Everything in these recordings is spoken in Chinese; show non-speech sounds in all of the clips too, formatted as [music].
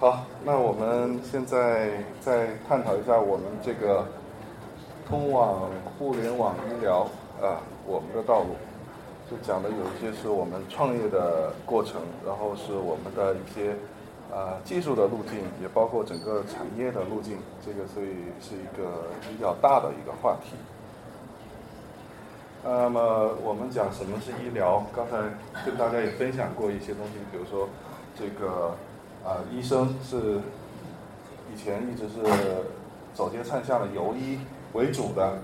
好，那我们现在再探讨一下我们这个通往互联网医疗啊，我们的道路。就讲的有一些是我们创业的过程，然后是我们的一些啊技术的路径，也包括整个产业的路径。这个所以是一个比较大的一个话题。那么我们讲什么是医疗，刚才跟大家也分享过一些东西，比如说这个。啊，医生是以前一直是走街串巷的游医为主的，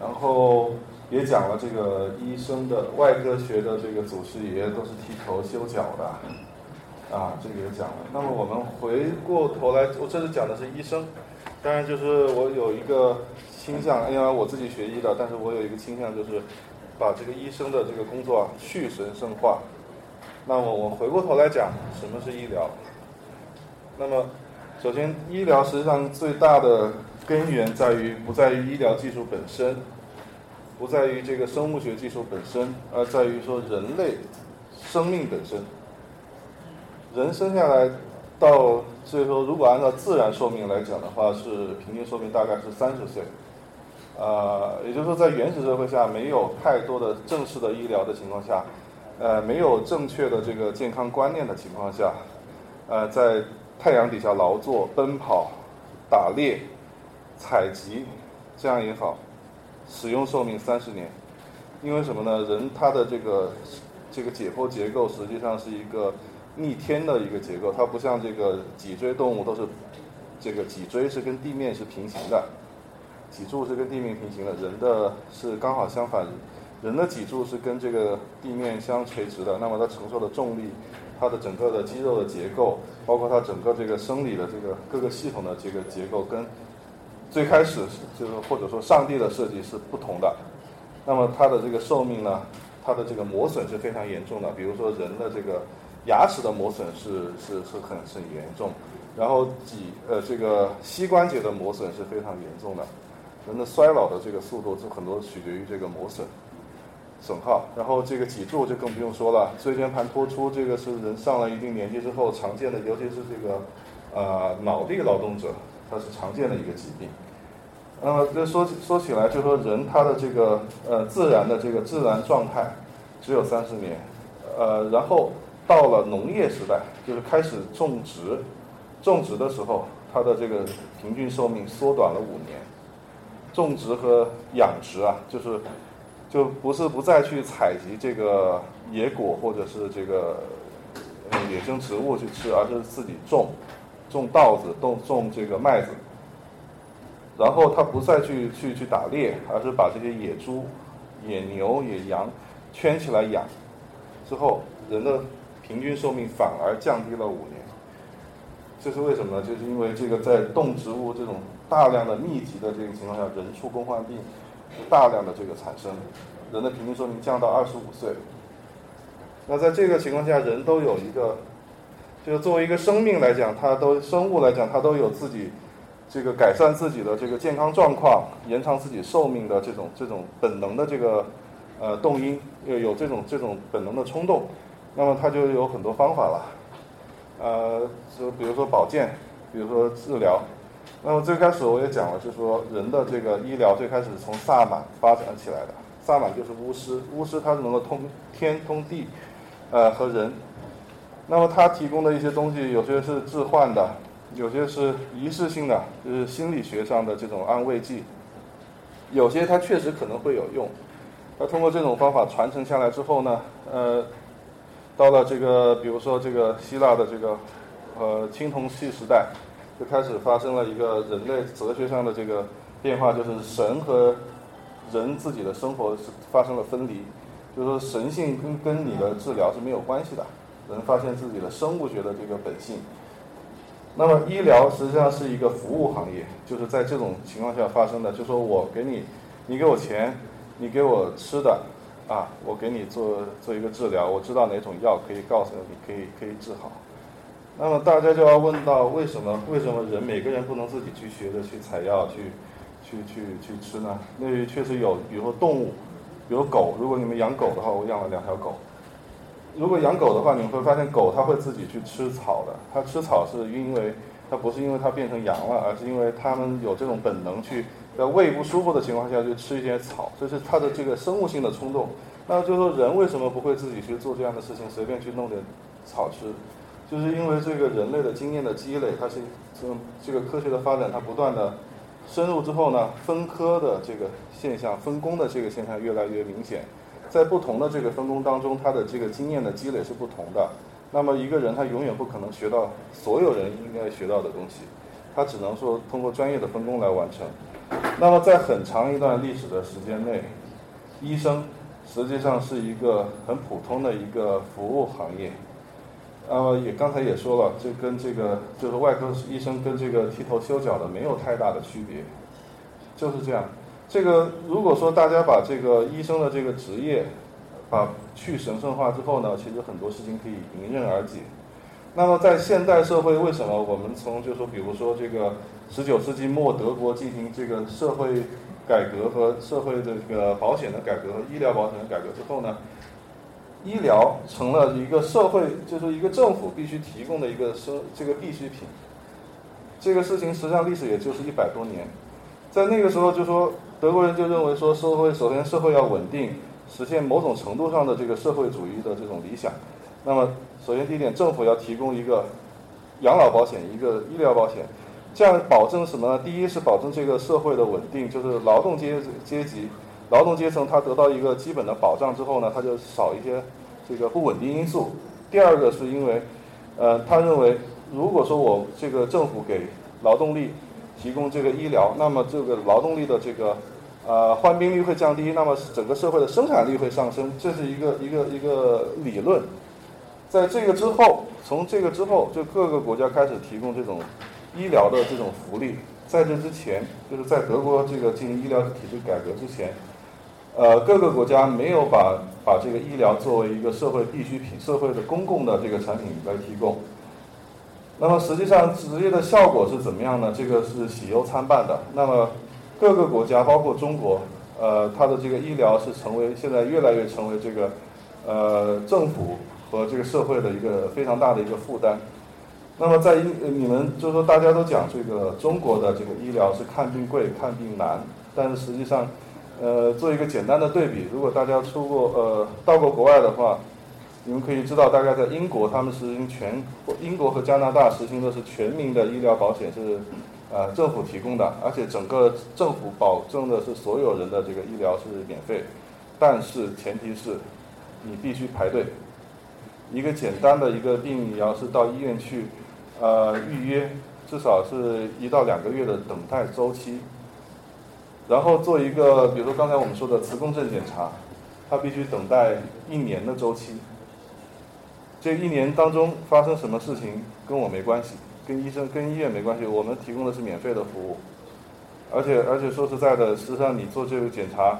然后也讲了这个医生的外科学的这个祖师爷都是剃头修脚的，啊，这个也讲了。那么我们回过头来，我这是讲的是医生，当然就是我有一个倾向，因为我自己学医的，但是我有一个倾向就是把这个医生的这个工作啊去神圣化。那么我回过头来讲，什么是医疗？那么，首先，医疗实际上最大的根源在于不在于医疗技术本身，不在于这个生物学技术本身，而在于说人类生命本身。人生下来到，所以说如果按照自然寿命来讲的话，是平均寿命大概是三十岁。啊，也就是说，在原始社会下没有太多的正式的医疗的情况下。呃，没有正确的这个健康观念的情况下，呃，在太阳底下劳作、奔跑、打猎、采集，这样也好，使用寿命三十年。因为什么呢？人他的这个这个解剖结构实际上是一个逆天的一个结构，它不像这个脊椎动物都是这个脊椎是跟地面是平行的，脊柱是跟地面平行的，人的是刚好相反。人的脊柱是跟这个地面相垂直的，那么它承受的重力，它的整个的肌肉的结构，包括它整个这个生理的这个各个系统的这个结构，跟最开始就是或者说上帝的设计是不同的。那么它的这个寿命呢，它的这个磨损是非常严重的。比如说人的这个牙齿的磨损是是是很很严重，然后脊呃这个膝关节的磨损是非常严重的。人的衰老的这个速度就很多取决于这个磨损。损耗，然后这个脊柱就更不用说了，椎间盘突出，这个是人上了一定年纪之后常见的，尤其是这个呃脑力劳动者，它是常见的一个疾病。那么这说起说起来，就说人他的这个呃自然的这个自然状态只有三十年，呃，然后到了农业时代，就是开始种植，种植的时候，它的这个平均寿命缩短了五年。种植和养殖啊，就是。就不是不再去采集这个野果或者是这个野生植物去吃，而是自己种，种稻子，种种这个麦子。然后他不再去去去打猎，而是把这些野猪、野牛、野羊圈起来养。之后，人的平均寿命反而降低了五年。这是为什么呢？就是因为这个在动植物这种大量的密集的这个情况下，人畜共患病。大量的这个产生，人的平均寿命降到二十五岁。那在这个情况下，人都有一个，就是作为一个生命来讲，它都生物来讲，它都有自己这个改善自己的这个健康状况、延长自己寿命的这种这种本能的这个呃动因，有有这种这种本能的冲动，那么它就有很多方法了，呃，就比如说保健，比如说治疗。那么最开始我也讲了，就是说人的这个医疗最开始从萨满发展起来的。萨满就是巫师，巫师他是能够通天通地，呃和人。那么他提供的一些东西，有些是置换的，有些是仪式性的，就是心理学上的这种安慰剂。有些它确实可能会有用。那通过这种方法传承下来之后呢，呃，到了这个比如说这个希腊的这个呃青铜器时代。就开始发生了一个人类哲学上的这个变化，就是神和人自己的生活是发生了分离，就是说神性跟跟你的治疗是没有关系的，人发现自己的生物学的这个本性。那么医疗实际上是一个服务行业，就是在这种情况下发生的，就说我给你，你给我钱，你给我吃的，啊，我给你做做一个治疗，我知道哪种药可以告诉你可以可以治好。那么大家就要问到，为什么为什么人每个人不能自己去学着去采药去，去去去吃呢？那确实有，比如说动物，比如狗，如果你们养狗的话，我养了两条狗，如果养狗的话，你会发现狗它会自己去吃草的。它吃草是因为它不是因为它变成羊了，而是因为它们有这种本能去在胃不舒服的情况下就吃一些草，这是它的这个生物性的冲动。那就是说人为什么不会自己去做这样的事情，随便去弄点草吃？就是因为这个人类的经验的积累，它是这种这个科学的发展，它不断的深入之后呢，分科的这个现象、分工的这个现象越来越明显。在不同的这个分工当中，他的这个经验的积累是不同的。那么一个人他永远不可能学到所有人应该学到的东西，他只能说通过专业的分工来完成。那么在很长一段历史的时间内，医生实际上是一个很普通的一个服务行业。呃，也刚才也说了，这跟这个就是外科医生跟这个剃头修脚的没有太大的区别，就是这样。这个如果说大家把这个医生的这个职业，把去神圣化之后呢，其实很多事情可以迎刃而解。那么在现代社会，为什么我们从就是说比如说这个十九世纪末德国进行这个社会改革和社会的这个保险的改革和医疗保险的改革之后呢，医疗成了一个社会就是一个政府必须提供的一个生这个必需品。这个事情实际上历史也就是一百多年，在那个时候就说。德国人就认为说，社会首先社会要稳定，实现某种程度上的这个社会主义的这种理想。那么，首先第一点，政府要提供一个养老保险，一个医疗保险，这样保证什么呢？第一是保证这个社会的稳定，就是劳动阶阶级、劳动阶层他得到一个基本的保障之后呢，他就少一些这个不稳定因素。第二个是因为，呃，他认为如果说我这个政府给劳动力提供这个医疗，那么这个劳动力的这个呃，患病率会降低，那么整个社会的生产力会上升，这是一个一个一个理论。在这个之后，从这个之后，就各个国家开始提供这种医疗的这种福利。在这之前，就是在德国这个进行医疗体制改革之前，呃，各个国家没有把把这个医疗作为一个社会必需品、社会的公共的这个产品来提供。那么实际上直接的效果是怎么样呢？这个是喜忧参半的。那么。各个国家，包括中国，呃，它的这个医疗是成为现在越来越成为这个，呃，政府和这个社会的一个非常大的一个负担。那么在你们就是说大家都讲这个中国的这个医疗是看病贵、看病难，但是实际上，呃，做一个简单的对比，如果大家出过呃到过国外的话，你们可以知道，大概在英国，他们实行全英国和加拿大实行的是全民的医疗保险是。呃，政府提供的，而且整个政府保证的是所有人的这个医疗是免费，但是前提是，你必须排队。一个简单的一个病，你要是到医院去，呃，预约，至少是一到两个月的等待周期。然后做一个，比如说刚才我们说的磁共振检查，它必须等待一年的周期。这一年当中发生什么事情跟我没关系。跟医生、跟医院没关系，我们提供的是免费的服务，而且而且说实在的，实际上你做这个检查，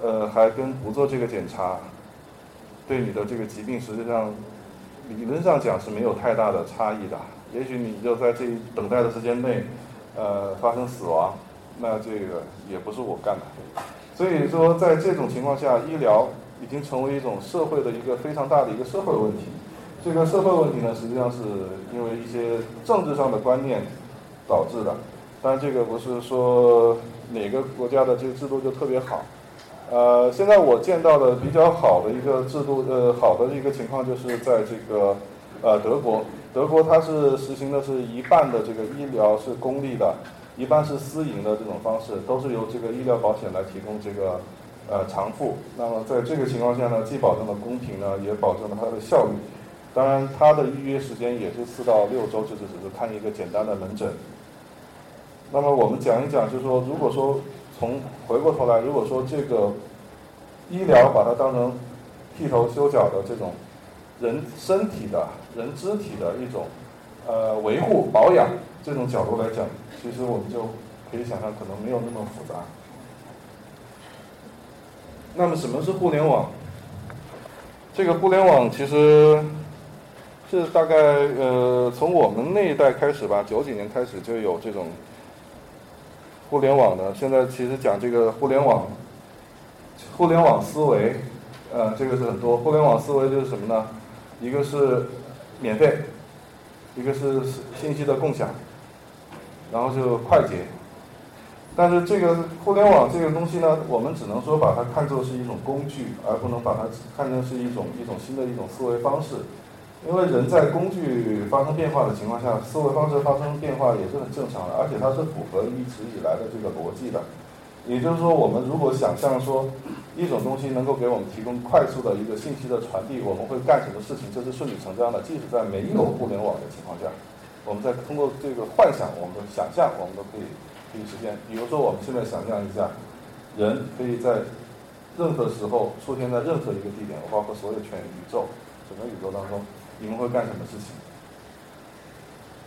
呃，还跟不做这个检查，对你的这个疾病实际上理论上讲是没有太大的差异的。也许你就在这等待的时间内，呃，发生死亡，那这个也不是我干的。所以说，在这种情况下，医疗已经成为一种社会的一个非常大的一个社会问题。这个社会问题呢，实际上是因为一些政治上的观念导致的。当然，这个不是说哪个国家的这个制度就特别好。呃，现在我见到的比较好的一个制度，呃，好的一个情况就是在这个呃德国，德国它是实行的是一半的这个医疗是公立的，一般是私营的这种方式，都是由这个医疗保险来提供这个呃偿付。那么在这个情况下呢，既保证了公平呢，也保证了它的效率。当然，它的预约时间也是四到六周，就是只是看一个简单的门诊。那么我们讲一讲，就是说，如果说从回过头来，如果说这个医疗把它当成剃头修脚的这种人身体的人肢体的一种呃维护保养这种角度来讲，其实我们就可以想象，可能没有那么复杂。那么什么是互联网？这个互联网其实。是大概呃，从我们那一代开始吧，九几年开始就有这种互联网的。现在其实讲这个互联网，互联网思维，呃，这个是很多。互联网思维就是什么呢？一个是免费，一个是信息的共享，然后就快捷。但是这个互联网这个东西呢，我们只能说把它看作是一种工具，而不能把它看成是一种一种新的一种思维方式。因为人在工具发生变化的情况下，思维方式发生变化也是很正常的，而且它是符合一直以来的这个逻辑的。也就是说，我们如果想象说一种东西能够给我们提供快速的一个信息的传递，我们会干什么事情？这是顺理成章的。即使在没有互联网的情况下，我们在通过这个幻想，我们的想象，我们都可以。可以实现，比如说我们现在想象一下，人可以在任何时候出现在任何一个地点，包括所有全宇宙，整个宇宙当中，你们会干什么事情？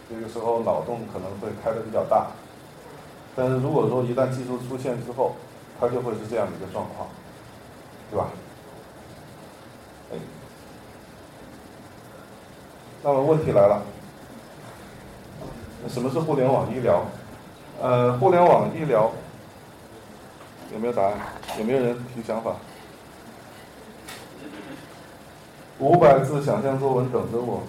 这个时候脑洞可能会开的比较大，但是如果说一旦技术出现之后，它就会是这样的一个状况，对吧？哎，那么问题来了，什么是互联网医疗？呃，互联网医疗有没有答案？有没有人提想法？五百字想象作文等着我。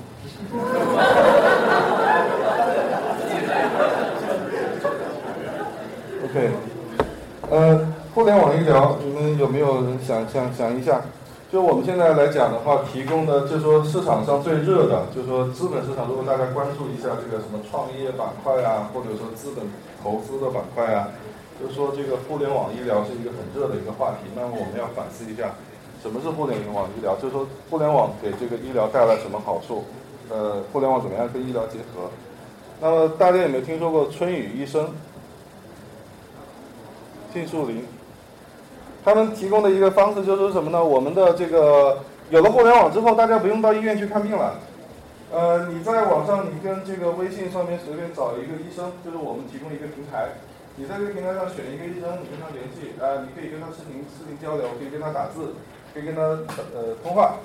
OK，呃，互联网医疗，你们有没有人想想想一下？就我们现在来讲的话，提供的就说市场上最热的，就说资本市场，如果大家关注一下这个什么创业板块啊，或者说资本。投资的板块啊，就是说这个互联网医疗是一个很热的一个话题。那么我们要反思一下，什么是互联网医疗？就是说互联网给这个医疗带来什么好处？呃，互联网怎么样跟医疗结合？那么大家有没有听说过春雨医生、杏树林？他们提供的一个方式就是什么呢？我们的这个有了互联网之后，大家不用到医院去看病了。呃，你在网上，你跟这个微信上面随便找一个医生，就是我们提供一个平台，你在这个平台上选一个医生，你跟他联系，啊，你可以跟他视频视频交流，可以跟他打字，可以跟他呃通话，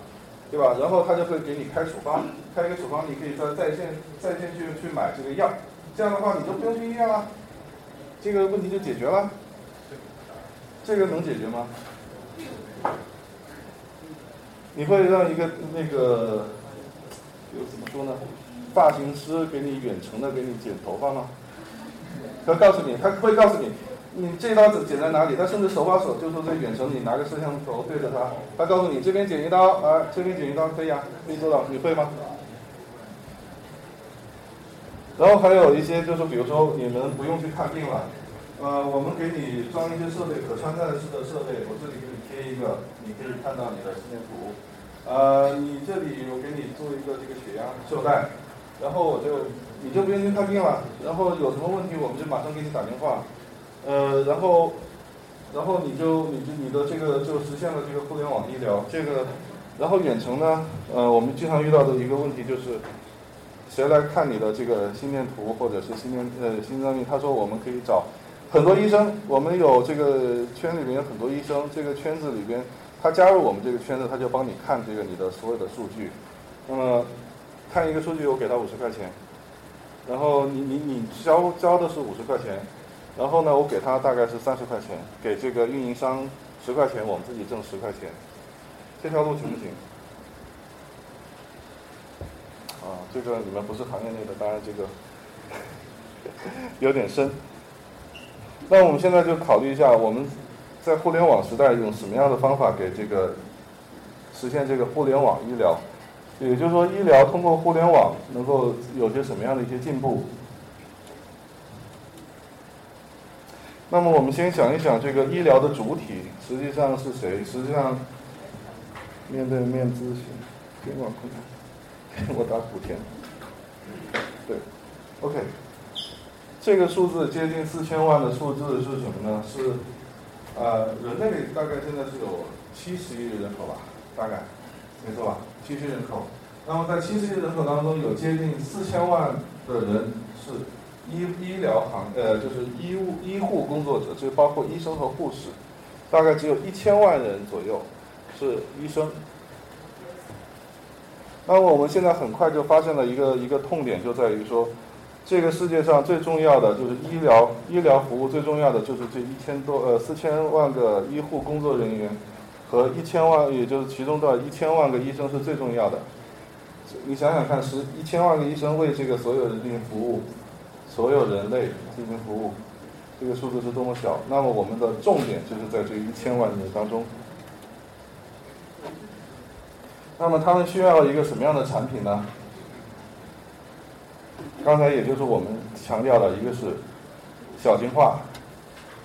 对吧？然后他就会给你开处方，开一个处方，你可以在在线在线去去买这个药，这样的话你就不用去医院了，这个问题就解决了。这个能解决吗？你会让一个那个？就怎么说呢？发型师给你远程的给你剪头发吗？他告诉你，他会告诉你，你这刀子剪在哪里？他甚至手把手就说在远程，你拿个摄像头对着他，他告诉你这边剪一刀，啊，这边剪一刀可以啊，可以做到，你会吗？然后还有一些就是，比如说你们不用去看病了，呃，我们给你装一些设备，可穿戴式的设备，我这里给你贴一个，你可以看到你的心电图。呃，你这里我给你做一个这个血压测带，然后我就你就不用去看病了，然后有什么问题我们就马上给你打电话，呃，然后然后你就你就你的这个就实现了这个互联网医疗，这个然后远程呢，呃，我们经常遇到的一个问题就是，谁来看你的这个心电图或者是心电呃心脏病？他说我们可以找很多医生，我们有这个圈里面有很多医生，这个圈子里边。他加入我们这个圈子，他就帮你看这个你的所有的数据。那么看一个数据，我给他五十块钱。然后你你你交交的是五十块钱，然后呢，我给他大概是三十块钱，给这个运营商十块钱，我们自己挣十块钱。这条路行不行？啊，这个你们不是行业内的，当然这个 [laughs] 有点深。那我们现在就考虑一下我们。在互联网时代，用什么样的方法给这个实现这个互联网医疗？也就是说，医疗通过互联网能够有些什么样的一些进步？那么，我们先想一想，这个医疗的主体实际上是谁？实际上，面对面咨询，电话空谈，[laughs] 我打莆田，对，OK，这个数字接近四千万的数字是什么呢？是。呃，人类大概现在是有七十亿人口吧，大概，没错吧？七十亿人口。那么在七十亿人口当中，有接近四千万的人是医医疗行，呃，就是医务医护工作者，就包括医生和护士。大概只有一千万人左右是医生。那么我们现在很快就发现了一个一个痛点，就在于说。这个世界上最重要的就是医疗医疗服务，最重要的就是这一千多呃四千万个医护工作人员，和一千万，也就是其中的一千万个医生是最重要的。你想想看，十一千万个医生为这个所有人进行服务，所有人类进行服务，这个数字是多么小。那么我们的重点就是在这一千万人当中。那么他们需要一个什么样的产品呢？刚才也就是我们强调的，一个是小型化，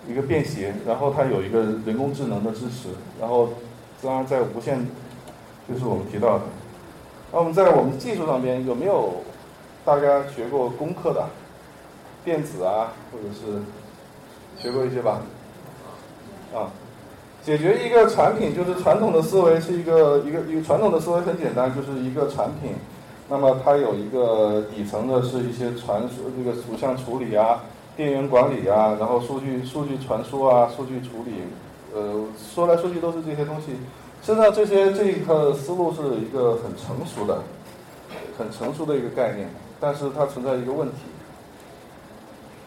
一个便携，然后它有一个人工智能的支持，然后当然在无线，就是我们提到的。那我们在我们技术上边有没有大家学过工科的电子啊，或者是学过一些吧？啊，解决一个产品就是传统的思维是一个一个一个传统的思维很简单，就是一个产品，那么它有一个底层的是一些传输这个图像处理啊、电源管理啊，然后数据数据传输啊、数据处理，呃，说来说去都是这些东西。现在，这些这一套思路是一个很成熟的、很成熟的一个概念，但是它存在一个问题，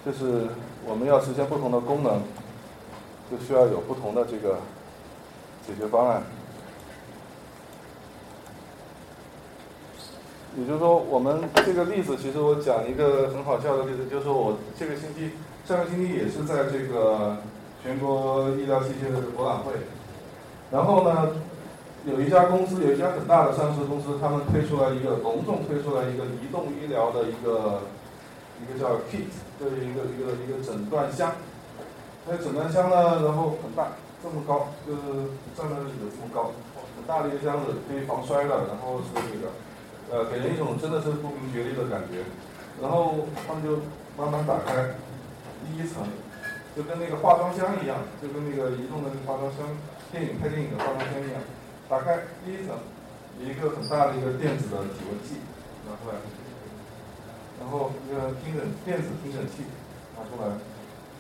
就是我们要实现不同的功能，就需要有不同的这个解决方案。也就是说，我们这个例子，其实我讲一个很好笑的例子，就是说我这个星期、上个星期也是在这个全国医疗器械的博览会。然后呢，有一家公司，有一家很大的上市公司，他们推出来一个隆重推出来一个移动医疗的一个一个叫 kit，就是一个一个一个诊断箱。那诊断箱呢，然后很大，这么高，就是站在那里有这么高，很大的一个箱子，可以防摔的，然后是那个，呃，给人一种真的是不明觉厉的感觉。然后他们就慢慢打开第一层，就跟那个化妆箱一样，就跟那个移动的那个化妆箱。电影拍电影的化妆箱一样，打开第一层，一个很大的一个电子的体温计拿出来，然后一个听诊电子听诊器拿出来，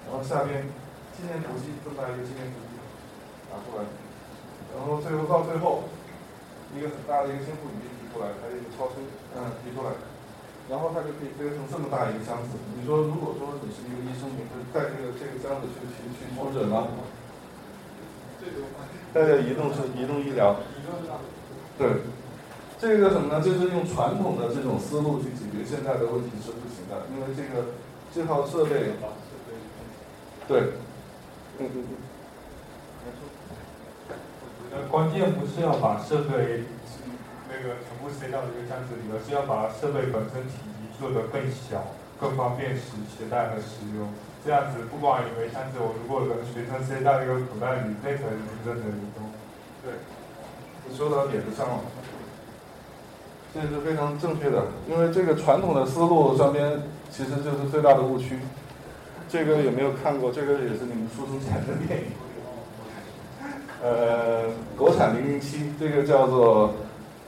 然后下边纪念图机这么大一个纪念图机拿出来，然后最后到最后一个很大的一个监护仪出来，还有一个超声嗯提出来，然后它就可以背成这么大一个箱子。你说如果说你是一个医生，你会带这个这个箱子去去去出诊吗？大家移动是移动医疗，对，这个什么呢？就是用传统的这种思路去解决现在的问题是不行的，因为这个这套设备，对，嗯关键不是要把设备那个全部塞到一个箱子里，而是要把设备本身体积做得更小，更方便携携带和使用。这样子，不管有没有箱子，我如果能随身塞到一个口袋里，那可能真的移动。对，你说到点子上了，这是非常正确的。因为这个传统的思路上边，其实就是最大的误区。这个有没有看过？这个也是你们出生前的电影。呃，国产零零七，这个叫做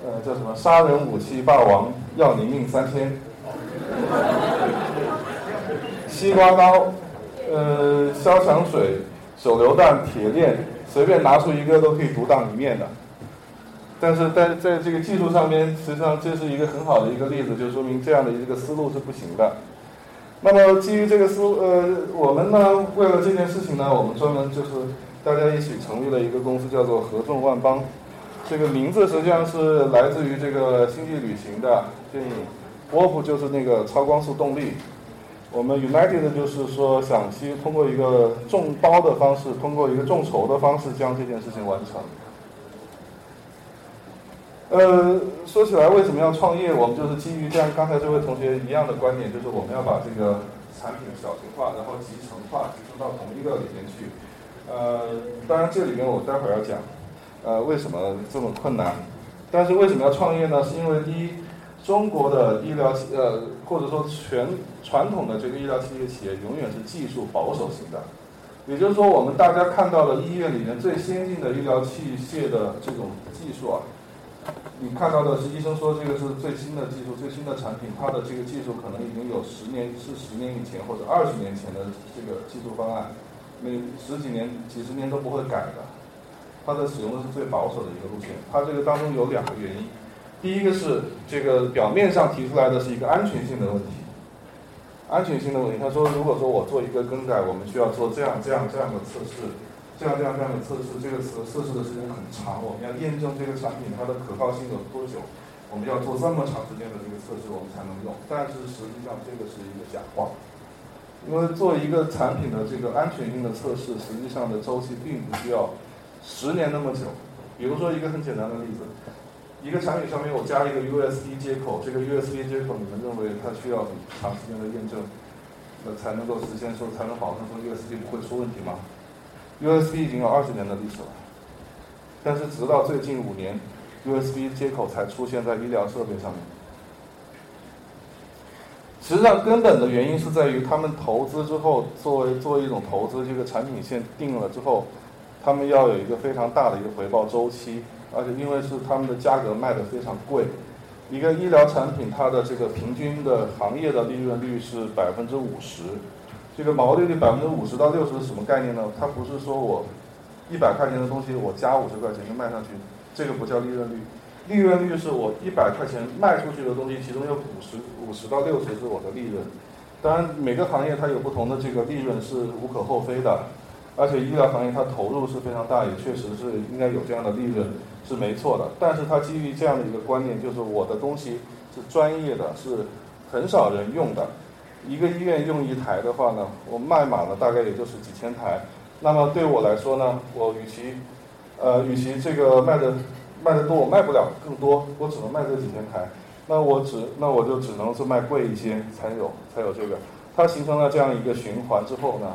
呃叫什么？杀人武器霸王，要你命三千。西瓜刀。呃，消强水、手榴弹、铁链，随便拿出一个都可以独当一面的。但是在在这个技术上面，实际上这是一个很好的一个例子，就说明这样的一个思路是不行的。那么基于这个思，呃，我们呢为了这件事情呢，我们专门就是大家一起成立了一个公司，叫做合众万邦。这个名字实际上是来自于这个星际旅行的电影，Warp 就是那个超光速动力。我们 United 就是说，想去通过一个众包的方式，通过一个众筹的方式，将这件事情完成。呃，说起来为什么要创业？我们就是基于像刚才这位同学一样的观点，就是我们要把这个产品小型化，然后集成化，集成到同一个里面去。呃，当然这里面我待会儿要讲，呃，为什么这么困难？但是为什么要创业呢？是因为第一。中国的医疗呃，或者说全传统的这个医疗器械企业，永远是技术保守型的。也就是说，我们大家看到的医院里面最先进的医疗器械的这种技术啊，你看到的是医生说这个是最新的技术、最新的产品，它的这个技术可能已经有十年是十年以前或者二十年前的这个技术方案，每十几年、几十年都不会改的。它的使用的是最保守的一个路线。它这个当中有两个原因。第一个是这个表面上提出来的是一个安全性的问题，安全性的问题。他说，如果说我做一个更改，我们需要做这样这样这样的测试，这样这样这样的测试，这个测测试的时间很长，我们要验证这个产品它的可靠性有多久，我们要做这么长时间的这个测试，我们才能用。但是实际上这个是一个假话，因为做一个产品的这个安全性的测试，实际上的周期并不需要十年那么久。比如说一个很简单的例子，一个产品上面我加一个 USB 接口，这个 USB 接口你们认为它需要长时间的验证，那才能够实现说才能保证说 USB 不会出问题吗？USB 已经有二十年的历史了，但是直到最近五年，USB 接口才出现在医疗设备上面。实际上，根本的原因是在于他们投资之后，作为作为一种投资，这个产品线定了之后，他们要有一个非常大的一个回报周期，而且因为是他们的价格卖的非常贵，一个医疗产品它的这个平均的行业的利润率是百分之五十。这个毛利率百分之五十到六十是什么概念呢？它不是说我一百块钱的东西我加五十块钱就卖上去，这个不叫利润率。利润率是我一百块钱卖出去的东西，其中有五十五十到六十是我的利润。当然每个行业它有不同的这个利润是无可厚非的，而且医疗行业它投入是非常大，也确实是应该有这样的利润是没错的。但是它基于这样的一个观念，就是我的东西是专业的，是很少人用的。一个医院用一台的话呢，我卖满了大概也就是几千台。那么对我来说呢，我与其，呃，与其这个卖的卖的多，我卖不了更多，我只能卖这几千台。那我只那我就只能是卖贵一些才有才有这个。它形成了这样一个循环之后呢，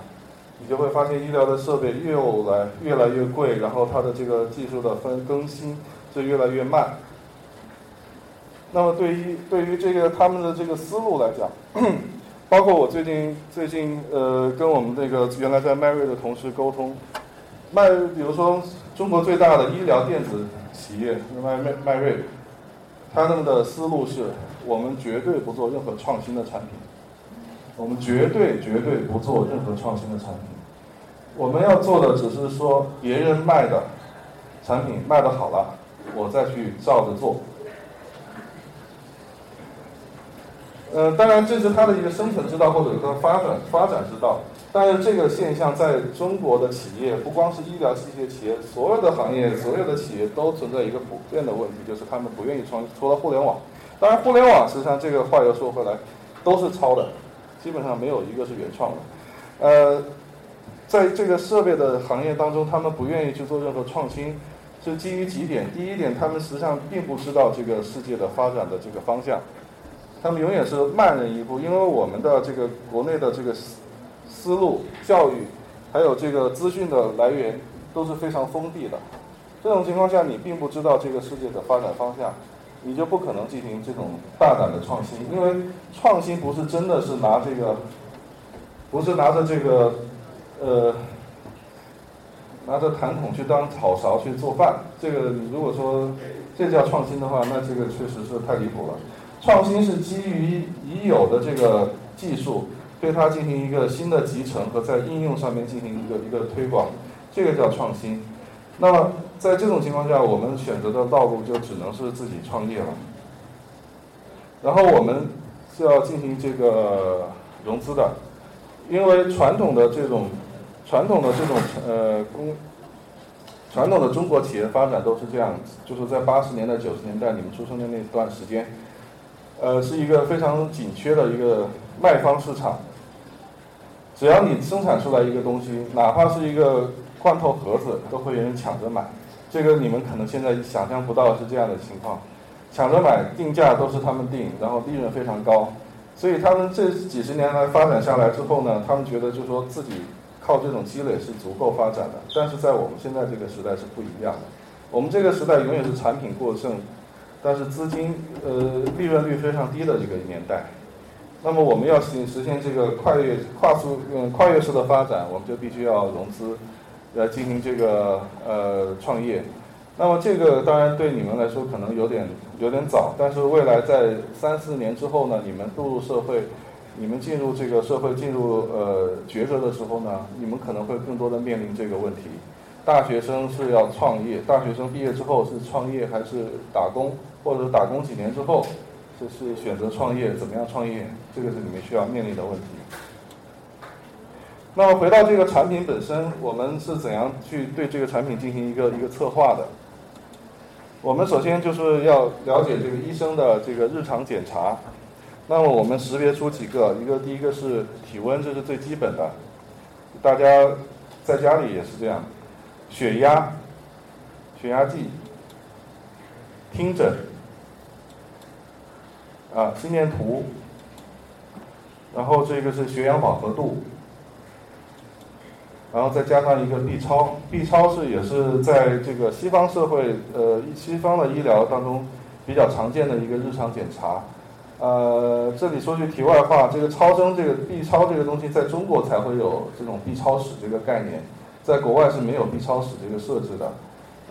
你就会发现医疗的设备越来越来越贵，然后它的这个技术的分更新就越来越慢。那么对于对于这个他们的这个思路来讲。包括我最近最近呃跟我们这个原来在迈瑞的同事沟通，迈比如说中国最大的医疗电子企业迈迈迈瑞，他们的思路是我们绝对不做任何创新的产品，我们绝对绝对不做任何创新的产品，我们要做的只是说别人卖的产品卖的好了，我再去照着做。呃，当然这是它的一个生存之道，或者说发展发展之道。但是这个现象在中国的企业，不光是医疗器械企业，所有的行业、所有的企业都存在一个普遍的问题，就是他们不愿意创。除了互联网，当然互联网实际上这个话又说回来，都是抄的，基本上没有一个是原创的。呃，在这个设备的行业当中，他们不愿意去做任何创新，是基于几点。第一点，他们实际上并不知道这个世界的发展的这个方向。他们永远是慢人一步，因为我们的这个国内的这个思思路、教育，还有这个资讯的来源都是非常封闭的。这种情况下，你并不知道这个世界的发展方向，你就不可能进行这种大胆的创新。因为创新不是真的是拿这个，不是拿着这个，呃，拿着痰桶去当炒勺去做饭。这个你如果说这叫创新的话，那这个确实是太离谱了。创新是基于已有的这个技术，对它进行一个新的集成和在应用上面进行一个一个推广，这个叫创新。那么在这种情况下，我们选择的道路就只能是自己创业了。然后我们是要进行这个融资的，因为传统的这种传统的这种呃工传统的中国企业发展都是这样，就是在八十年代九十年代你们出生的那段时间。呃，是一个非常紧缺的一个卖方市场。只要你生产出来一个东西，哪怕是一个罐头盒子，都会有人抢着买。这个你们可能现在想象不到是这样的情况，抢着买，定价都是他们定，然后利润非常高。所以他们这几十年来发展下来之后呢，他们觉得就是说自己靠这种积累是足够发展的。但是在我们现在这个时代是不一样的，我们这个时代永远是产品过剩。但是资金呃利润率非常低的这个年代，那么我们要实实现这个跨越跨速嗯跨越式的发展，我们就必须要融资来进行这个呃创业。那么这个当然对你们来说可能有点有点早，但是未来在三四年之后呢，你们步入社会，你们进入这个社会进入呃抉择的时候呢，你们可能会更多的面临这个问题。大学生是要创业，大学生毕业之后是创业还是打工，或者打工几年之后，这是选择创业，怎么样创业？这个是你们需要面临的问题。那么回到这个产品本身，我们是怎样去对这个产品进行一个一个策划的？我们首先就是要了解这个医生的这个日常检查。那么我们识别出几个，一个第一个是体温，这是最基本的，大家在家里也是这样。血压、血压计、听诊，啊，心电图，然后这个是血氧饱和度。然后再加上一个 B 超，B 超是也是在这个西方社会，呃，西方的医疗当中比较常见的一个日常检查。呃，这里说句题外话，这个超声这个 B 超这个东西在中国才会有这种 B 超室这个概念，在国外是没有 B 超室这个设置的。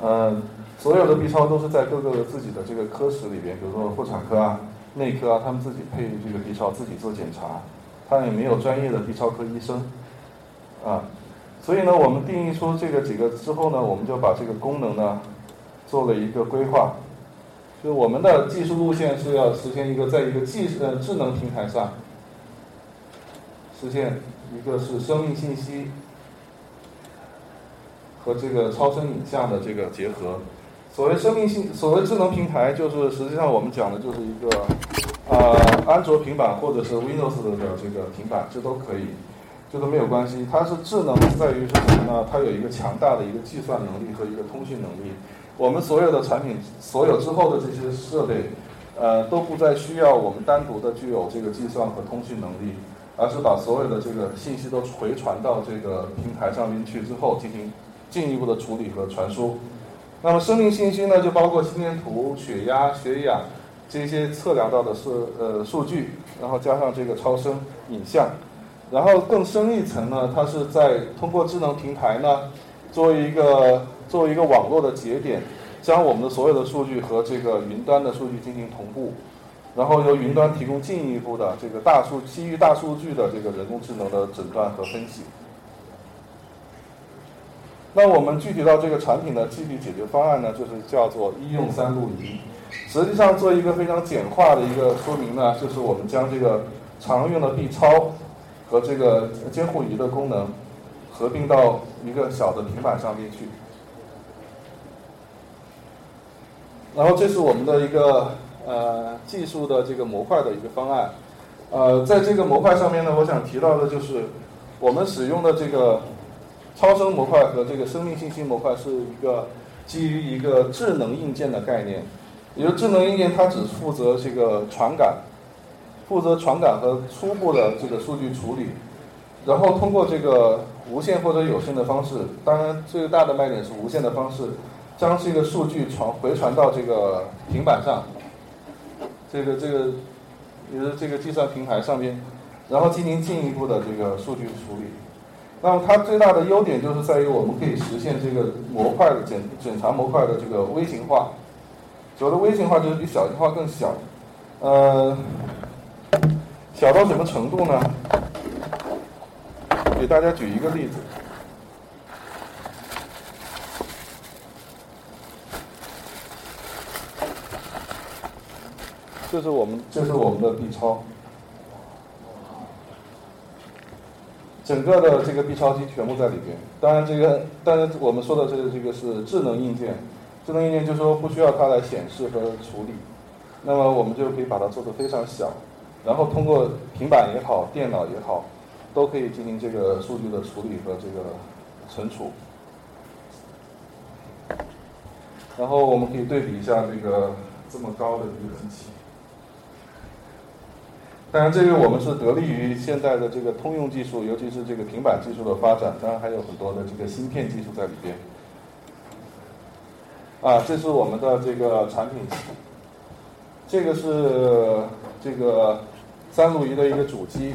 呃，所有的 B 超都是在各个自己的这个科室里边，比如说妇产科啊、内科啊，他们自己配这个 B 超自己做检查，他也没有专业的 B 超科医生，啊。所以呢，我们定义出这个几个之后呢，我们就把这个功能呢做了一个规划。就我们的技术路线是要实现一个在一个技呃智能平台上实现一个是生命信息和这个超声影像的这个结合。所谓生命信，所谓智能平台，就是实际上我们讲的就是一个呃安卓平板或者是 Windows 的这个平板，这都可以。这都没有关系，它是智能在于是什么呢？它有一个强大的一个计算能力和一个通讯能力。我们所有的产品，所有之后的这些设备，呃，都不再需要我们单独的具有这个计算和通讯能力，而是把所有的这个信息都回传到这个平台上面去之后，进行进一步的处理和传输。那么生命信息呢，就包括心电图、血压、血氧这些测量到的是呃数据，然后加上这个超声影像。然后更深一层呢，它是在通过智能平台呢，作为一个作为一个网络的节点，将我们的所有的数据和这个云端的数据进行同步，然后由云端提供进一步的这个大数基于大数据的这个人工智能的诊断和分析。那我们具体到这个产品的具体解决方案呢，就是叫做医用三路仪。实际上做一个非常简化的一个说明呢，就是我们将这个常用的 B 超。和这个监护仪的功能合并到一个小的平板上面去，然后这是我们的一个呃技术的这个模块的一个方案，呃，在这个模块上面呢，我想提到的就是我们使用的这个超声模块和这个生命信息模块是一个基于一个智能硬件的概念，也就智能硬件它只负责这个传感。负责传感和初步的这个数据处理，然后通过这个无线或者有线的方式，当然最大的卖点是无线的方式，将这个数据传回传到这个平板上，这个这个也是这个计算平台上面，然后进行进一步的这个数据处理。那么它最大的优点就是在于我们可以实现这个模块的检检查模块的这个微型化，所谓的微型化就是比小型化更小，呃。小到什么程度呢？给大家举一个例子，这是我们这是我们的 B 超，整个的这个 B 超机全部在里边。当然，这个当然我们说的这个这个是智能硬件，智能硬件就是说不需要它来显示和处理，那么我们就可以把它做的非常小。然后通过平板也好，电脑也好，都可以进行这个数据的处理和这个存储。然后我们可以对比一下这个这么高的一个机器。当然，这个我们是得力于现在的这个通用技术，尤其是这个平板技术的发展。当然还有很多的这个芯片技术在里边。啊，这是我们的这个产品，这个是这个。三路仪的一个主机，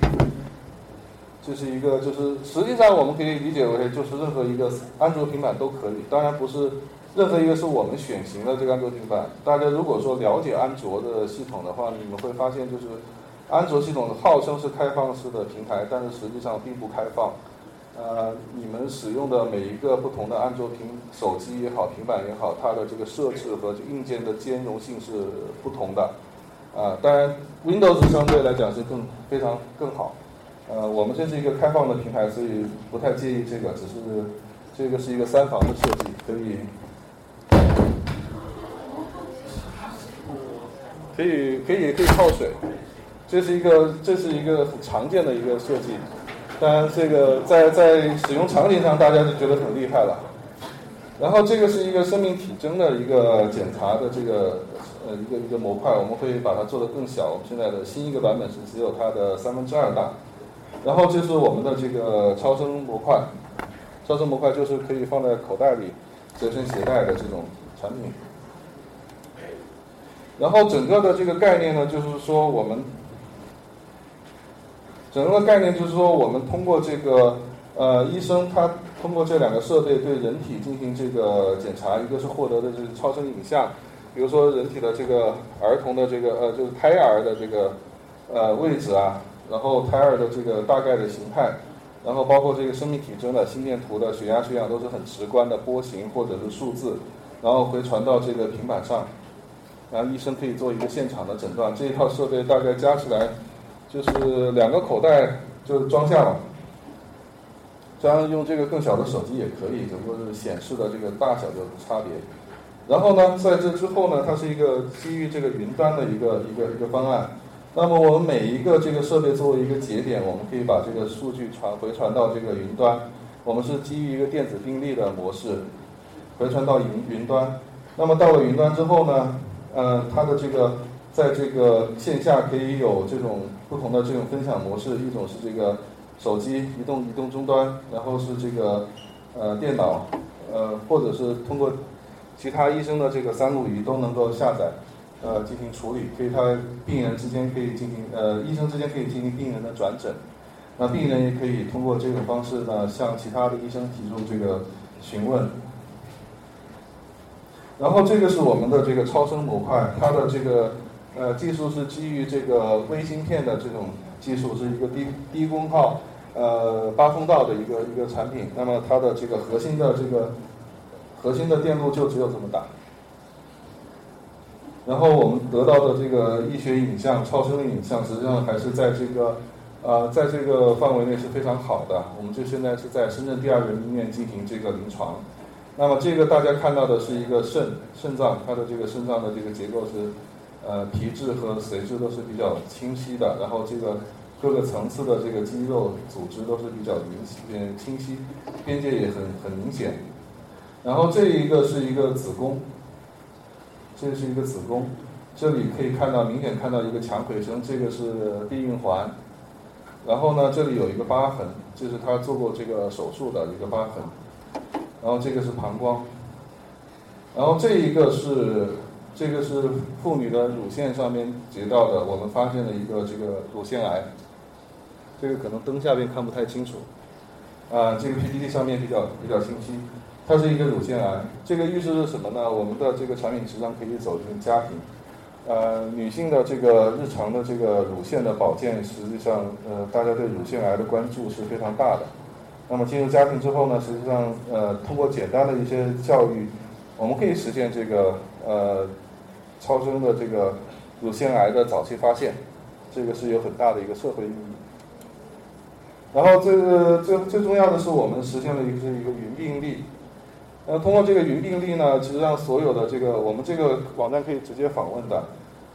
这是一个，就是实际上我们可以理解为，就是任何一个安卓平板都可以。当然不是任何一个是我们选型的这个安卓平板。大家如果说了解安卓的系统的话，你们会发现，就是安卓系统号称是开放式的平台，但是实际上并不开放。呃，你们使用的每一个不同的安卓平手机也好，平板也好，它的这个设置和硬件的兼容性是不同的。啊，当然，Windows 相对来讲是更非常更好，呃，我们这是一个开放的平台，所以不太介意这个，只是这个是一个三防的设计，可以可以可以可以泡水，这是一个这是一个很常见的一个设计。当然，这个在在使用场景上，大家就觉得很厉害了。然后这个是一个生命体征的一个检查的这个呃一个一个模块，我们会把它做得更小。现在的新一个版本是只有它的三分之二大。然后这是我们的这个超声模块，超声模块就是可以放在口袋里随身携带的这种产品。然后整个的这个概念呢，就是说我们。整个的概念就是说，我们通过这个呃，医生他通过这两个设备对人体进行这个检查，一个是获得的就是超声影像，比如说人体的这个儿童的这个呃，就是胎儿的这个呃位置啊，然后胎儿的这个大概的形态，然后包括这个生命体征的心电图的血压、血氧都是很直观的波形或者是数字，然后回传到这个平板上，然后医生可以做一个现场的诊断。这一套设备大概加起来。就是两个口袋就装下了，当然用这个更小的手机也可以，只不过是显示的这个大小的差别。然后呢，在这之后呢，它是一个基于这个云端的一个一个一个方案。那么我们每一个这个设备作为一个节点，我们可以把这个数据传回传到这个云端。我们是基于一个电子病历的模式回传到云云端。那么到了云端之后呢，呃，它的这个。在这个线下可以有这种不同的这种分享模式，一种是这个手机移动移动终端，然后是这个呃电脑，呃或者是通过其他医生的这个三路仪都能够下载，呃进行处理，可以他病人之间可以进行呃医生之间可以进行病人的转诊，那病人也可以通过这种方式呢向其他的医生提出这个询问，然后这个是我们的这个超声模块，它的这个。呃，技术是基于这个微芯片的这种技术，是一个低低功耗、呃八通道的一个一个产品。那么它的这个核心的这个核心的电路就只有这么大。然后我们得到的这个医学影像、超声影像，实际上还是在这个呃在这个范围内是非常好的。我们就现在是在深圳第二人民医院进行这个临床。那么这个大家看到的是一个肾肾脏，它的这个肾脏的这个结构是。呃，皮质和髓质都是比较清晰的，然后这个各个层次的这个肌肉组织都是比较明显、清晰，边界也很很明显。然后这一个是一个子宫，这是一个子宫，这里可以看到明显看到一个强回声，这个是避孕环。然后呢，这里有一个疤痕，这是他做过这个手术的一个疤痕。然后这个是膀胱，然后这一个是。这个是妇女的乳腺上面截到的，我们发现了一个这个乳腺癌，这个可能灯下面看不太清楚，啊，这个 PPT 上面比较比较清晰，它是一个乳腺癌，这个预示着什么呢？我们的这个产品实际上可以走进家庭，呃，女性的这个日常的这个乳腺的保健，实际上呃，大家对乳腺癌的关注是非常大的，那么进入家庭之后呢，实际上呃，通过简单的一些教育，我们可以实现这个呃。超声的这个乳腺癌的早期发现，这个是有很大的一个社会意义。然后这个最最重要的是，我们实现了一个是一个云病历。那通过这个云病例呢，其实让所有的这个我们这个网站可以直接访问的，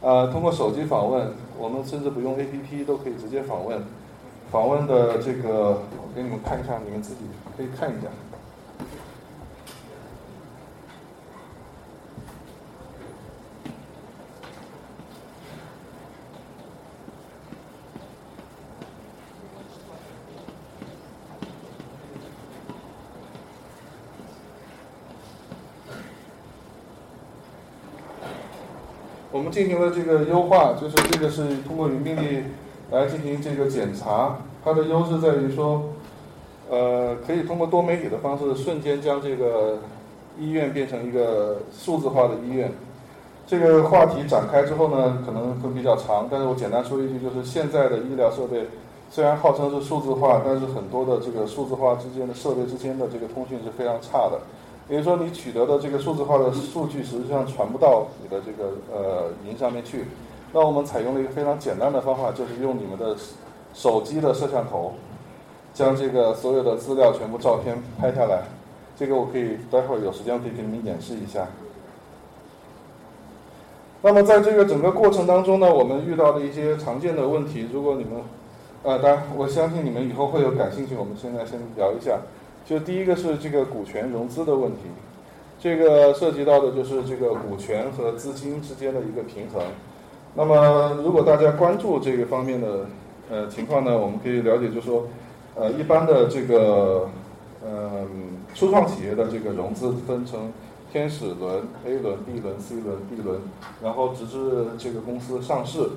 呃，通过手机访问，我们甚至不用 APP 都可以直接访问。访问的这个，我给你们看一下，你们自己可以看一下。进行了这个优化，就是这个是通过云病历来进行这个检查。它的优势在于说，呃，可以通过多媒体的方式，瞬间将这个医院变成一个数字化的医院。这个话题展开之后呢，可能会比较长，但是我简单说一句，就是现在的医疗设备虽然号称是数字化，但是很多的这个数字化之间的设备之间的这个通讯是非常差的。比如说，你取得的这个数字化的数据实际上传不到你的这个呃云上面去。那我们采用了一个非常简单的方法，就是用你们的手机的摄像头，将这个所有的资料全部照片拍下来。这个我可以待会儿有时间可以给你们演示一下。那么在这个整个过程当中呢，我们遇到的一些常见的问题，如果你们，呃，当然我相信你们以后会有感兴趣，我们现在先聊一下。就第一个是这个股权融资的问题，这个涉及到的就是这个股权和资金之间的一个平衡。那么如果大家关注这个方面的呃情况呢，我们可以了解，就是说，呃，一般的这个，嗯，初创企业的这个融资分成。天使轮、A 轮、B 轮、C 轮、D 轮，然后直至这个公司上市。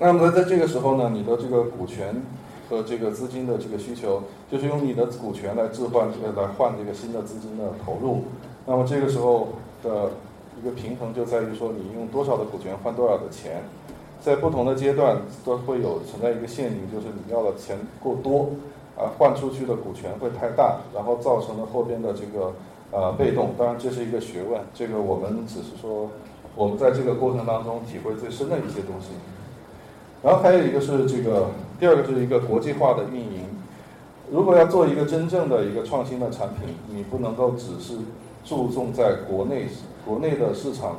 那么在这个时候呢，你的这个股权和这个资金的这个需求，就是用你的股权来置换这个来换这个新的资金的投入。那么这个时候的一个平衡就在于说，你用多少的股权换多少的钱，在不同的阶段都会有存在一个陷阱，就是你要的钱过多，啊，换出去的股权会太大，然后造成了后边的这个。呃，被动，当然这是一个学问，这个我们只是说，我们在这个过程当中体会最深的一些东西。然后还有一个是这个，第二个就是一个国际化的运营。如果要做一个真正的一个创新的产品，你不能够只是注重在国内国内的市场。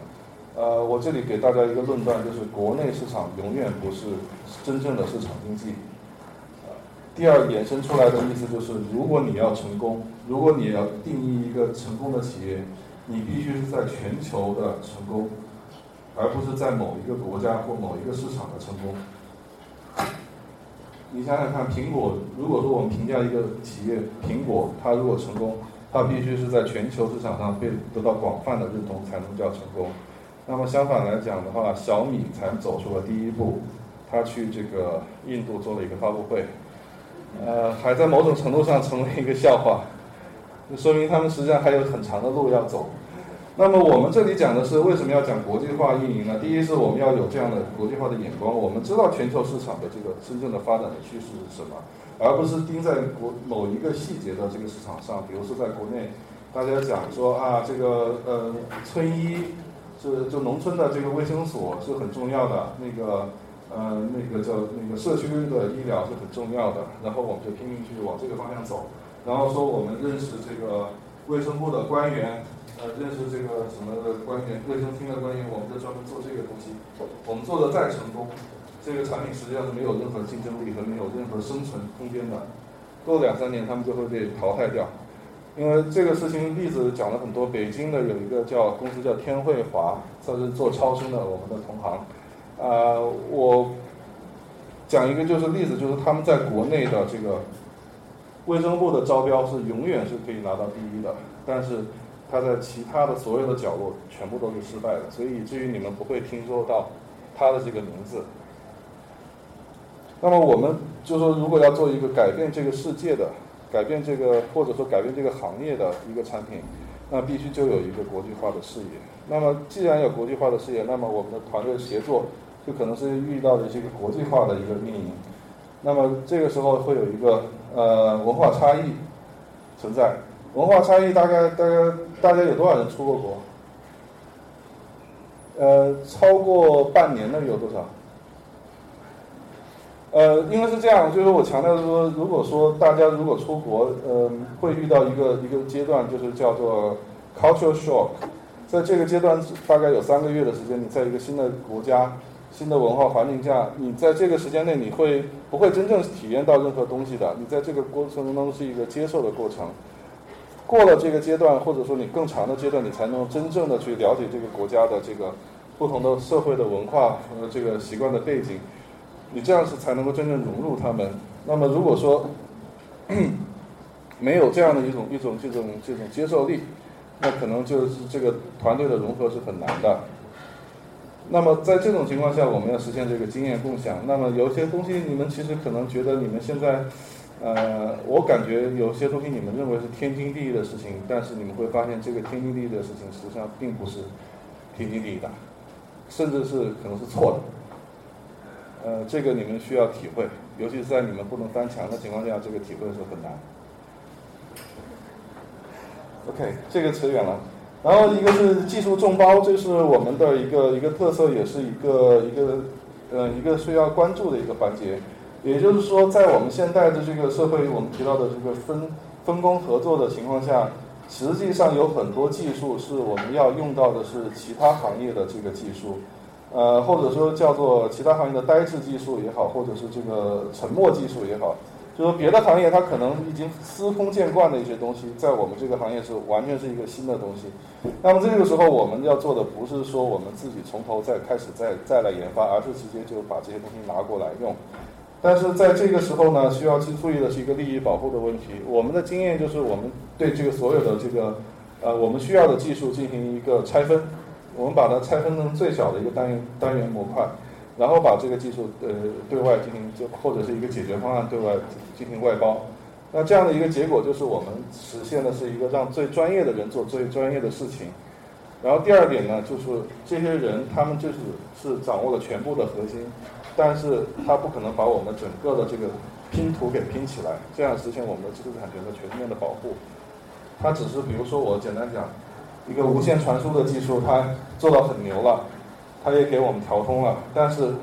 呃，我这里给大家一个论断，就是国内市场永远不是真正的市场经济。第二衍生出来的意思就是，如果你要成功，如果你要定义一个成功的企业，你必须是在全球的成功，而不是在某一个国家或某一个市场的成功。你想想看，苹果，如果说我们评价一个企业，苹果，它如果成功，它必须是在全球市场上被得到广泛的认同才能叫成功。那么相反来讲的话，小米才走出了第一步，它去这个印度做了一个发布会。呃，还在某种程度上成为一个笑话，就说明他们实际上还有很长的路要走。那么我们这里讲的是为什么要讲国际化运营呢？第一是我们要有这样的国际化的眼光，我们知道全球市场的这个真正的发展的趋势是什么，而不是盯在国某一个细节的这个市场上。比如说在国内，大家讲说啊，这个呃村医是就农村的这个卫生所是很重要的那个。呃，那个叫那个社区的医疗是很重要的，然后我们就拼命去往这个方向走，然后说我们认识这个卫生部的官员，呃，认识这个什么的官员，卫生厅的官员，我们就专门做这个东西。我们做的再成功，这个产品实际上是没有任何竞争力和没有任何生存空间的，过两三年他们就会被淘汰掉。因为这个事情例子讲了很多，北京的有一个叫公司叫天惠华，算是做超声的，我们的同行。呃，我讲一个就是例子，就是他们在国内的这个卫生部的招标是永远是可以拿到第一的，但是他在其他的所有的角落全部都是失败的，所以以至于你们不会听说到他的这个名字。那么我们就说，如果要做一个改变这个世界的、改变这个或者说改变这个行业的一个产品，那必须就有一个国际化的视野。那么既然有国际化的视野，那么我们的团队协作。就可能是遇到的一个国际化的一个运营，那么这个时候会有一个呃文化差异存在。文化差异大概大概大家有多少人出过国？呃，超过半年的有多少？呃，因为是这样，就是我强调说，如果说大家如果出国，呃，会遇到一个一个阶段，就是叫做 cultural shock，在这个阶段大概有三个月的时间，你在一个新的国家。新的文化环境下，你在这个时间内，你会不会真正体验到任何东西的？你在这个过程当中是一个接受的过程。过了这个阶段，或者说你更长的阶段，你才能真正的去了解这个国家的这个不同的社会的文化和这个习惯的背景。你这样子才能够真正融入他们。那么如果说 [clears throat] 没有这样的一种一种这种这种接受力，那可能就是这个团队的融合是很难的。那么在这种情况下，我们要实现这个经验共享。那么有些东西，你们其实可能觉得你们现在，呃，我感觉有些东西你们认为是天经地义的事情，但是你们会发现这个天经地义的事情实际上并不是天经地义的，甚至是可能是错的。呃，这个你们需要体会，尤其是在你们不能翻墙的情况下，这个体会是很难。OK，这个扯远了。然后一个是技术众包，这是我们的一个一个特色，也是一个一个呃一个需要关注的一个环节。也就是说，在我们现在的这个社会，我们提到的这个分分工合作的情况下，实际上有很多技术是我们要用到的是其他行业的这个技术，呃，或者说叫做其他行业的呆滞技术也好，或者是这个沉默技术也好，就是说别的行业它可能已经司空见惯的一些东西，在我们这个行业是完全是一个新的东西。那么这个时候我们要做的不是说我们自己从头再开始再再来研发，而是直接就把这些东西拿过来用。但是在这个时候呢，需要去注意的是一个利益保护的问题。我们的经验就是，我们对这个所有的这个，呃，我们需要的技术进行一个拆分，我们把它拆分成最小的一个单元单元模块，然后把这个技术呃对外进行就或者是一个解决方案对外进行外包。那这样的一个结果就是我们实现的是一个让最专业的人做最专业的事情。然后第二点呢，就是这些人他们就是是掌握了全部的核心。但是它不可能把我们整个的这个拼图给拼起来，这样实现我们的知识产权的全面的保护。它只是比如说我简单讲，一个无线传输的技术，它做到很牛了，它也给我们调通了。但是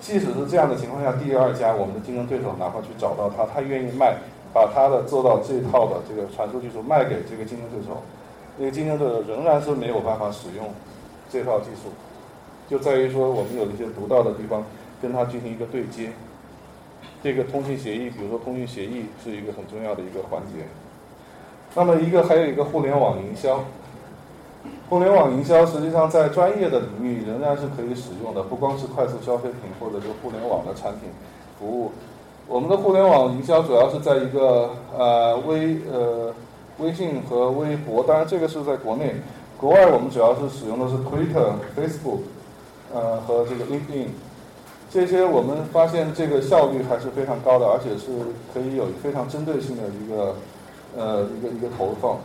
即使是这样的情况下，第二家我们的竞争对手哪怕去找到它，他愿意卖，把他的做到这套的这个传输技术卖给这个竞争对手，那个竞争对手仍然是没有办法使用这套技术。就在于说，我们有一些独到的地方，跟它进行一个对接。这个通信协议，比如说通讯协议，是一个很重要的一个环节。那么一个还有一个互联网营销，互联网营销实际上在专业的领域仍然是可以使用的，不光是快速消费品或者是互联网的产品服务。我们的互联网营销主要是在一个呃微呃微信和微博，当然这个是在国内，国外我们主要是使用的是 Twitter、Facebook。呃，和这个 LinkedIn，这些我们发现这个效率还是非常高的，而且是可以有非常针对性的一个呃一个一个投放，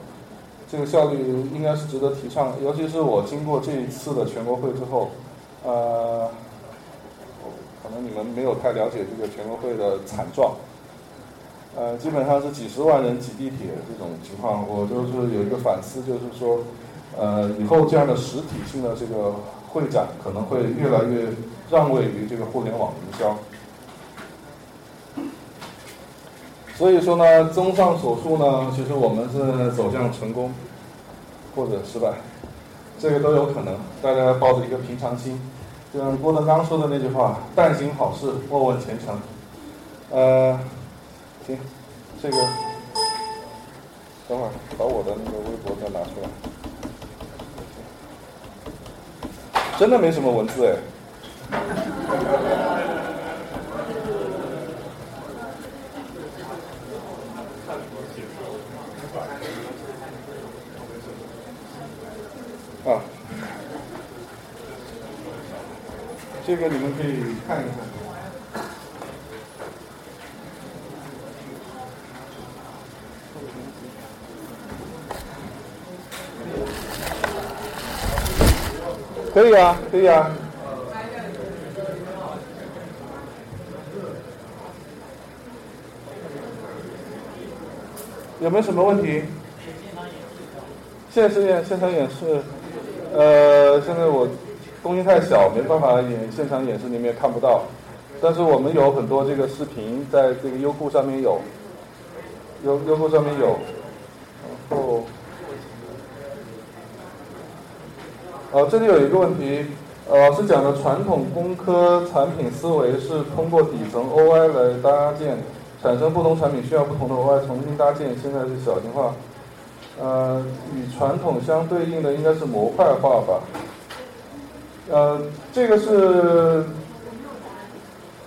这个效率应该是值得提倡。尤其是我经过这一次的全国会之后，呃，可能你们没有太了解这个全国会的惨状，呃，基本上是几十万人挤地铁这种情况，我就是有一个反思，就是说，呃，以后这样的实体性的这个。会展可能会越来越让位于这个互联网营销，所以说呢，综上所述呢，其实我们是走向成功或者失败，这个都有可能。大家抱着一个平常心，就像郭德纲说的那句话：“但行好事，莫问前程。”呃，行，这个等会儿把我的那个微博再拿出来。真的没什么文字哎。啊，这个你们可以看一看。可以啊，可以啊。有没有什么问题？现实演现场演示，呃，现在我东西太小，没办法演现场演示，你们也看不到。但是我们有很多这个视频，在这个优酷上面有，优优酷上面有，然后。呃，这里有一个问题，呃，老师讲的传统工科产品思维是通过底层 OI 来搭建，产生不同产品需要不同的 OI 重新搭建，现在是小型化，呃，与传统相对应的应该是模块化吧？呃，这个是，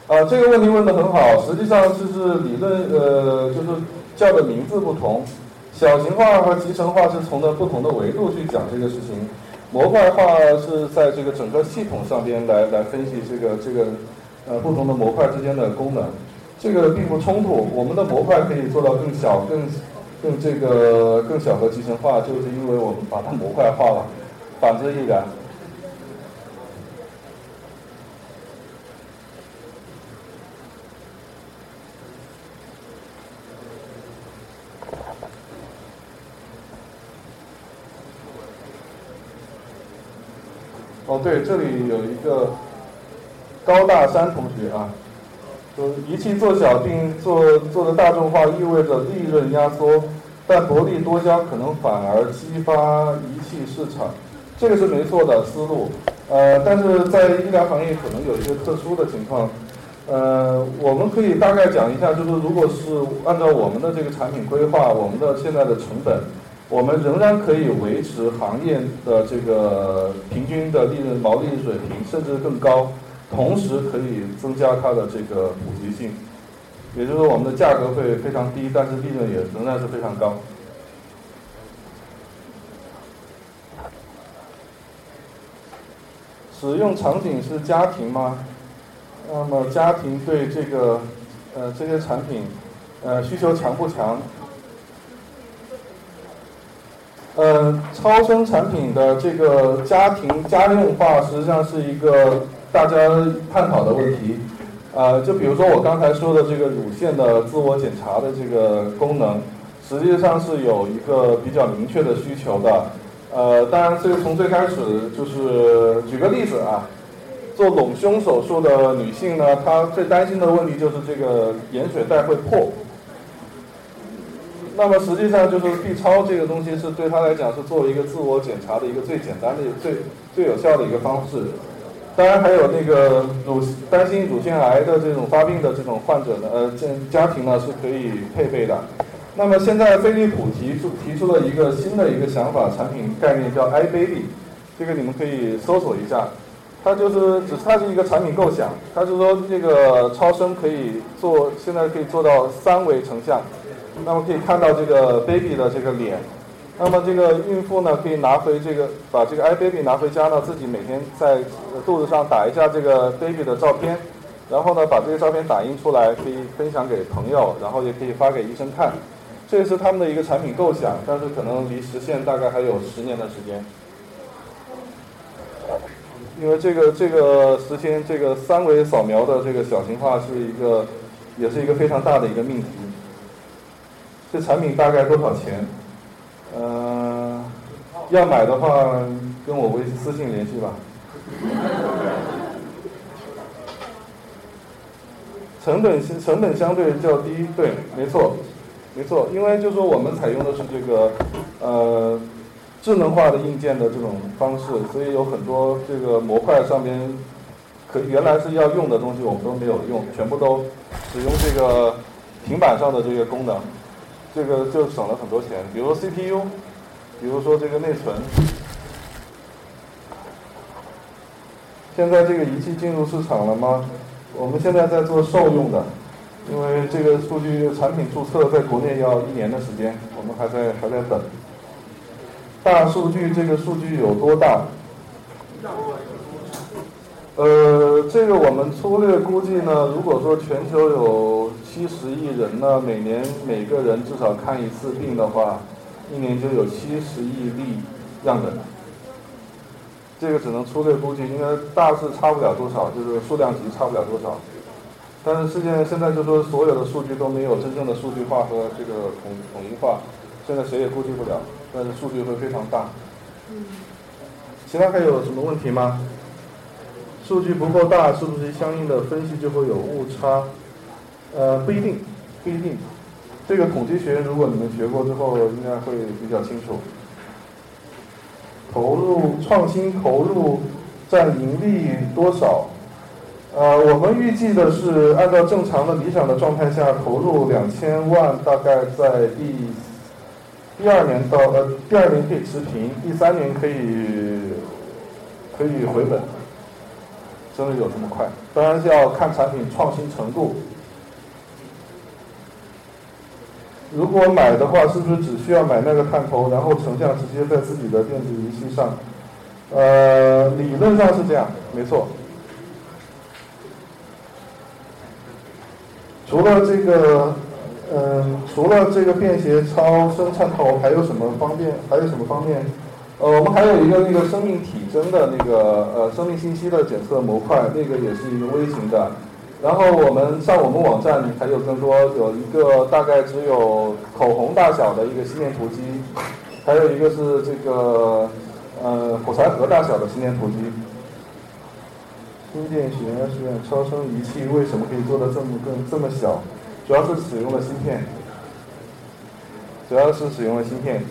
啊，这个问题问的很好，实际上就是理论，呃，就是叫的名字不同，小型化和集成化是从的不同的维度去讲这个事情。模块化是在这个整个系统上边来来分析这个这个呃不同的模块之间的功能，这个并不冲突。我们的模块可以做到更小、更更这个更小的集成化，就是因为我们把它模块化了，反之亦然。对，这里有一个高大山同学啊，说仪器做小并做做的大众化，意味着利润压缩，但薄利多销可能反而激发仪器市场，这个是没错的思路。呃，但是在医疗行业可能有一些特殊的情况，呃，我们可以大概讲一下，就是如果是按照我们的这个产品规划，我们的现在的成本。我们仍然可以维持行业的这个平均的利润毛利水平，甚至更高，同时可以增加它的这个普及性，也就是说我们的价格会非常低，但是利润也仍然是非常高。使用场景是家庭吗？那么家庭对这个呃这些产品呃需求强不强？呃，超声产品的这个家庭家用化，实际上是一个大家探讨的问题。啊，就比如说我刚才说的这个乳腺的自我检查的这个功能，实际上是有一个比较明确的需求的。呃，当然，这个从最开始就是举个例子啊，做隆胸手术的女性呢，她最担心的问题就是这个盐水袋会破。那么实际上就是 B 超这个东西是对他来讲是作为一个自我检查的一个最简单的、最最有效的一个方式。当然还有那个乳担心乳腺癌的这种发病的这种患者呢，呃，家庭呢是可以配备的。那么现在飞利浦提出提出了一个新的一个想法，产品概念叫 iBaby，这个你们可以搜索一下。它就是只是它是一个产品构想，它是说这个超声可以做，现在可以做到三维成像。那么可以看到这个 baby 的这个脸，那么这个孕妇呢可以拿回这个，把这个 iBaby 拿回家呢，自己每天在肚子上打一下这个 baby 的照片，然后呢把这个照片打印出来，可以分享给朋友，然后也可以发给医生看。这是他们的一个产品构想，但是可能离实现大概还有十年的时间，因为这个这个实现这个三维扫描的这个小型化是一个，也是一个非常大的一个命题。这产品大概多少钱？呃，要买的话跟我微私信联系吧。成本相成本相对较低，对，没错，没错，因为就说我们采用的是这个呃智能化的硬件的这种方式，所以有很多这个模块上边可原来是要用的东西我们都没有用，全部都使用这个平板上的这个功能。这个就省了很多钱，比如说 CPU，比如说这个内存。现在这个仪器进入市场了吗？我们现在在做受用的，因为这个数据产品注册在国内要一年的时间，我们还在还在等。大数据这个数据有多大？呃，这个我们粗略估计呢，如果说全球有七十亿人呢，每年每个人至少看一次病的话，一年就有七十亿例样本。这个只能粗略估计，应该大致差不了多少，就是数量级差不了多少。但是世界现在就说所有的数据都没有真正的数据化和这个统统一化，现在谁也估计不了，但是数据会非常大。其他还有什么问题吗？数据不够大，是不是相应的分析就会有误差？呃，不一定，不一定。这个统计学如果你们学过之后，应该会比较清楚。投入创新投入占盈利多少？呃，我们预计的是按照正常的理想的状态下，投入两千万，大概在第第二年到呃第二年可以持平，第三年可以可以回本。真的有这么快？当然是要看产品创新程度。如果买的话，是不是只需要买那个探头，然后成像直接在自己的电子仪器上？呃，理论上是这样，没错。除了这个，嗯，除了这个便携超声探头，还有什么方便？还有什么方面？呃，我们还有一个那个生命体征的那个呃生命信息的检测模块，那个也是一个微型的。然后我们上我们网站还有更多，有一个大概只有口红大小的一个心电图机，还有一个是这个呃火柴盒大小的心电图机。心电血压血氧超声仪器为什么可以做的这么更这么小？主要是使用了芯片，主要是使用了芯片。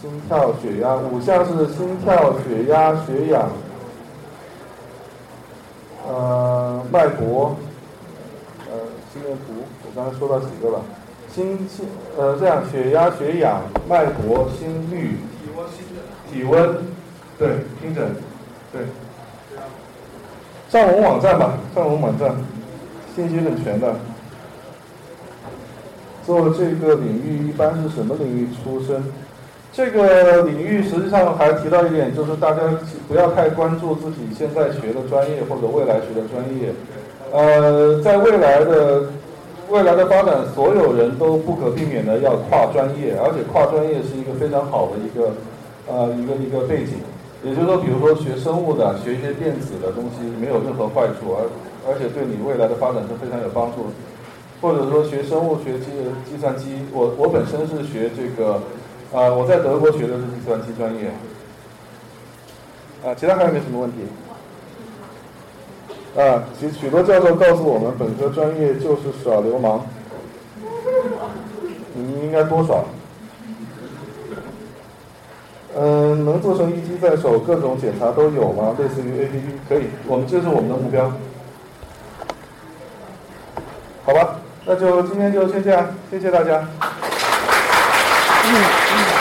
心跳、血压，五项是心跳、血压、血氧，脉搏，呃，心电图，我刚才说到几个了？心心，呃，这样，血压、血氧、脉搏、心率、体温、对，听诊，对。上我们网站吧，上我们网站，信息很全的。做这个领域一般是什么领域出身？这个领域实际上还提到一点，就是大家不要太关注自己现在学的专业或者未来学的专业。呃，在未来的未来的发展，所有人都不可避免的要跨专业，而且跨专业是一个非常好的一个呃一个一个背景。也就是说，比如说学生物的，学一些电子的东西，没有任何坏处，而而且对你未来的发展是非常有帮助。或者说学生物学计计算机，我我本身是学这个。啊，我在德国学的是计算机专业。啊，其他还有没有什么问题？啊，许许多教授告诉我们，本科专业就是耍流氓。你应该多耍。嗯，能做成一机在手，各种检查都有吗？类似于 APP，可以，我们这是我们的目标。好吧，那就今天就先这样，谢谢大家。嗯嗯。